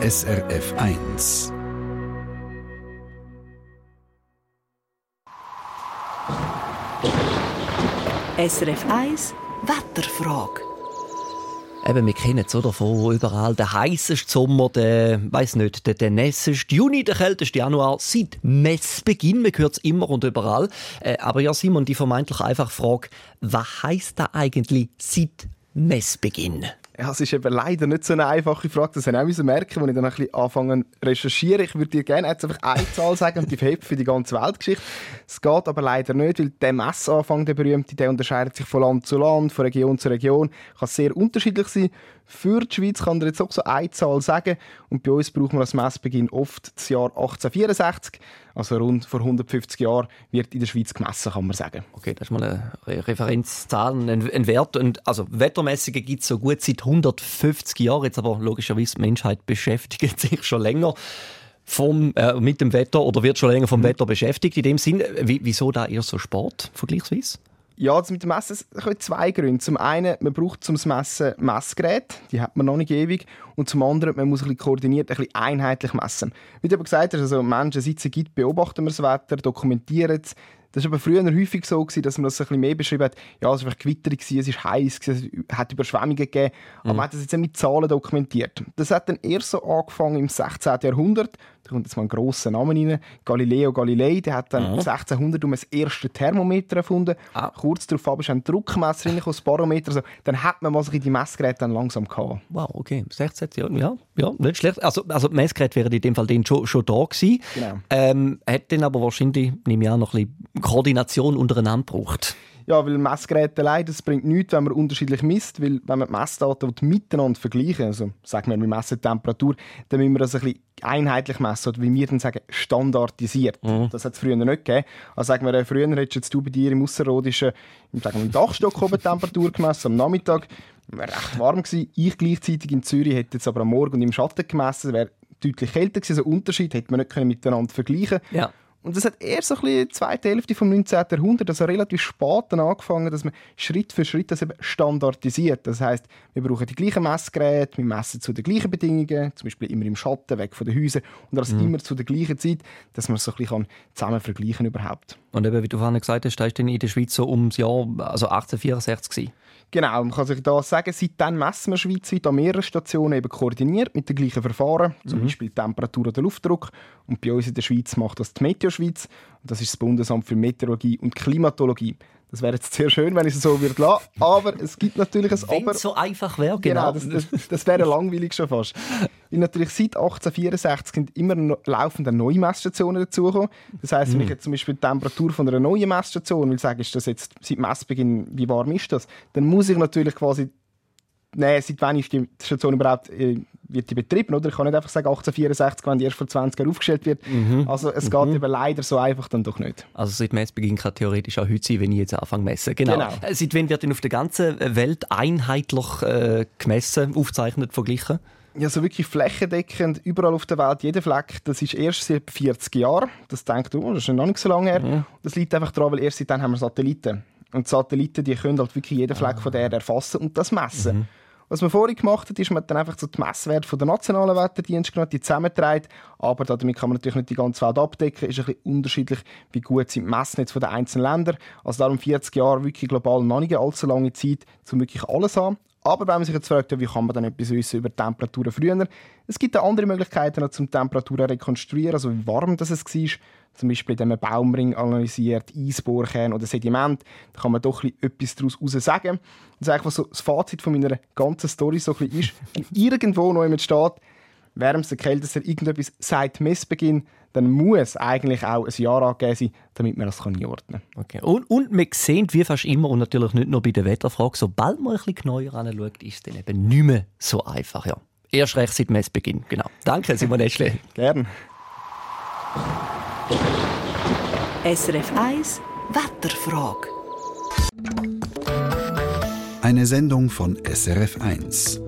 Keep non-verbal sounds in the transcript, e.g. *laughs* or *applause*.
SRF 1. SRF 1 Wetterfrage. Eben, wir kennen es oder, von überall. Der heißeste Sommer, der, weiss nicht, der, der nässeste Juni, der kälteste Januar, seit Messbeginn. Man hört es immer und überall. Äh, aber ja, Simon, die vermeintlich einfache Frage, was heisst da eigentlich seit Messbeginn? Ja, es ist eben leider nicht so eine einfache Frage. Das habe ich auch merken, als ich dann ein bisschen anfangen recherchieren. Ich würde dir gerne jetzt einfach eine Zahl sagen und die verhebt für die ganze Weltgeschichte. Es geht aber leider nicht, weil der Messanfang, der berühmte, der unterscheidet sich von Land zu Land, von Region zu Region, kann sehr unterschiedlich sein. Für die Schweiz kann er jetzt auch so eine Zahl sagen. Und bei uns brauchen wir als Messbeginn oft das Jahr 1864. Also rund vor 150 Jahren wird in der Schweiz gemessen, kann man sagen. Okay, das ist mal eine Referenzzahl, ein, ein Wert. Und also Wettermessungen gibt es so gut seit 150 Jahren. Jetzt aber logischerweise die Menschheit beschäftigt *laughs* sich schon länger vom, äh, mit dem Wetter oder wird schon länger vom mhm. Wetter beschäftigt. In dem Sinn, wieso da eher so Sport vergleichsweise? Ja, das mit dem Messen hat zwei Gründe. Zum einen, man braucht zum Messen Messgeräte, die hat man noch nicht ewig. Und zum anderen, man muss ein bisschen koordiniert, ein bisschen einheitlich messen. Wie du aber gesagt hast, also Menschen sitzen gibt, beobachten wir das Wetter, dokumentieren es, das war aber früher häufig so, gewesen, dass man das ein bisschen mehr beschrieben hat. Ja, es war Gewitter, es war heiß, es hat Überschwemmungen gegeben. Aber mhm. man hat das jetzt mit Zahlen dokumentiert. Das hat dann eher so angefangen im 16. Jahrhundert. Da kommt jetzt mal ein grosser Name rein. Galileo Galilei, der hat dann mhm. 1600 um das erste Thermometer erfunden. Ah. Kurz darauf aber ist ein Druckmesser rein, das Barometer. Also, dann hat man mal so die Messgeräte dann langsam gehabt. Wow, okay. 16 Jahre, ja, ja, nicht schlecht. Also, also die Messgeräte wären in dem Fall schon, schon da gewesen. Genau. Ähm, hat dann aber wahrscheinlich, nehme ich an, noch ein bisschen Koordination untereinander braucht. Ja, weil Messgeräte allein, das bringt nichts, wenn man unterschiedlich misst, weil wenn man die Messdaten miteinander vergleichen, also sagen wir, wir messen die Temperatur, dann müssen wir das ein bisschen einheitlich messen, oder wie wir dann sagen, standardisiert. Mhm. Das hat es früher nicht gegeben. Also sagen wir, früher hättest du bei dir im Ausserrhodischen im, sagen wir, im Dachstock *laughs* oben Temperatur gemessen, am Nachmittag, wäre recht warm gewesen. Ich gleichzeitig in Zürich hätte jetzt aber am Morgen und im Schatten gemessen, wäre deutlich kälter gewesen. Also Unterschied hätte man nicht miteinander vergleichen ja. Und das hat erst so ein bisschen die zweite Hälfte vom 19. Jahrhundert, also relativ spät dann angefangen, dass man Schritt für Schritt das eben standardisiert. Das heißt, wir brauchen die gleichen Messgeräte, wir messen zu den gleichen Bedingungen, zum Beispiel immer im Schatten, weg von den Häusern und das mhm. immer zu der gleichen Zeit, dass man es so ein bisschen zusammen vergleichen überhaupt. Und eben, wie du vorhin gesagt hast, da ist in der Schweiz so ums Jahr also 1864 gewesen. Genau, man kann sich da sagen, seitdem messen wir schweizweit an mehreren Stationen eben koordiniert mit den gleichen Verfahren, zum mhm. Beispiel Temperatur oder Luftdruck. Und bei uns in der Schweiz macht das die Meteo Schweiz. Und das ist das Bundesamt für Meteorologie und Klimatologie. Das wäre jetzt sehr schön, wenn ich es so würde lassen. Aber es gibt natürlich ein Wenn Aber. so einfach wäre, genau. genau das, das, das, wäre langweilig schon fast. Weil natürlich seit 1864 sind immer noch laufende neue Messstationen dazugekommen. Das heisst, wenn ich mhm. jetzt zum Beispiel die Temperatur von einer neuen Messstation will sagen, ist das jetzt seit Messbeginn, wie warm ist das? Dann muss ich natürlich quasi nein, seit wann ist die Station überhaupt äh, wird die betrieben, oder? Ich kann nicht einfach sagen 1864, wenn die erst vor 20 Jahren aufgestellt wird. Mhm. Also es geht mhm. eben leider so einfach dann doch nicht. Also seit Messbeginn kann theoretisch auch heute sein, wenn ich jetzt anfange zu messen. Genau. genau. Äh, seit wann wird denn auf der ganzen Welt einheitlich äh, gemessen, aufgezeichnet, verglichen? Ja, so wirklich flächendeckend, überall auf der Welt, jeder Fleck, das ist erst seit 40 Jahren. Das denkt du, oh, das ist noch nicht so lange her. Mhm. Das liegt einfach daran, weil erst seitdem haben wir Satelliten. Und die Satelliten, die können halt wirklich jeden Fleck ah. von der Erde erfassen und das messen. Mhm. Was man vorhin gemacht hat, ist, man hat dann einfach so die Messwerte der nationalen Wetterdienste genommen, die zusammentragen. Aber damit kann man natürlich nicht die ganze Welt abdecken. Ist ein bisschen unterschiedlich, wie gut sind die Messnetze der einzelnen Länder. Also darum 40 Jahre wirklich global noch nicht allzu lange Zeit, um wirklich alles an. Aber wenn man sich jetzt fragt, wie kann man dann etwas wissen über Temperaturen früher? Es gibt auch andere Möglichkeiten, um Temperaturen zu rekonstruieren, also wie warm das es war. Zum Beispiel, indem man Baumring analysiert, Eisbohrkern oder Sediment. Da kann man doch etwas daraus sagen. Das, ist so das Fazit von meiner ganzen Story so ein ist, wenn irgendwo noch jemand steht, wärmster, kältester, irgendetwas seit Messbeginn, dann muss eigentlich auch ein Jahr angegeben sein, damit man das einordnen kann. Okay. Und, und wir sehen, wie fast immer, und natürlich nicht nur bei der Wetterfrage, sobald man ein bisschen genauer anschaut, ist es dann eben nicht mehr so einfach. Ja. Erst recht seit Messbeginn. Genau. Danke, Simon Eschle. *laughs* Gerne. SRF 1 Wetterfrage. Eine Sendung von SRF 1.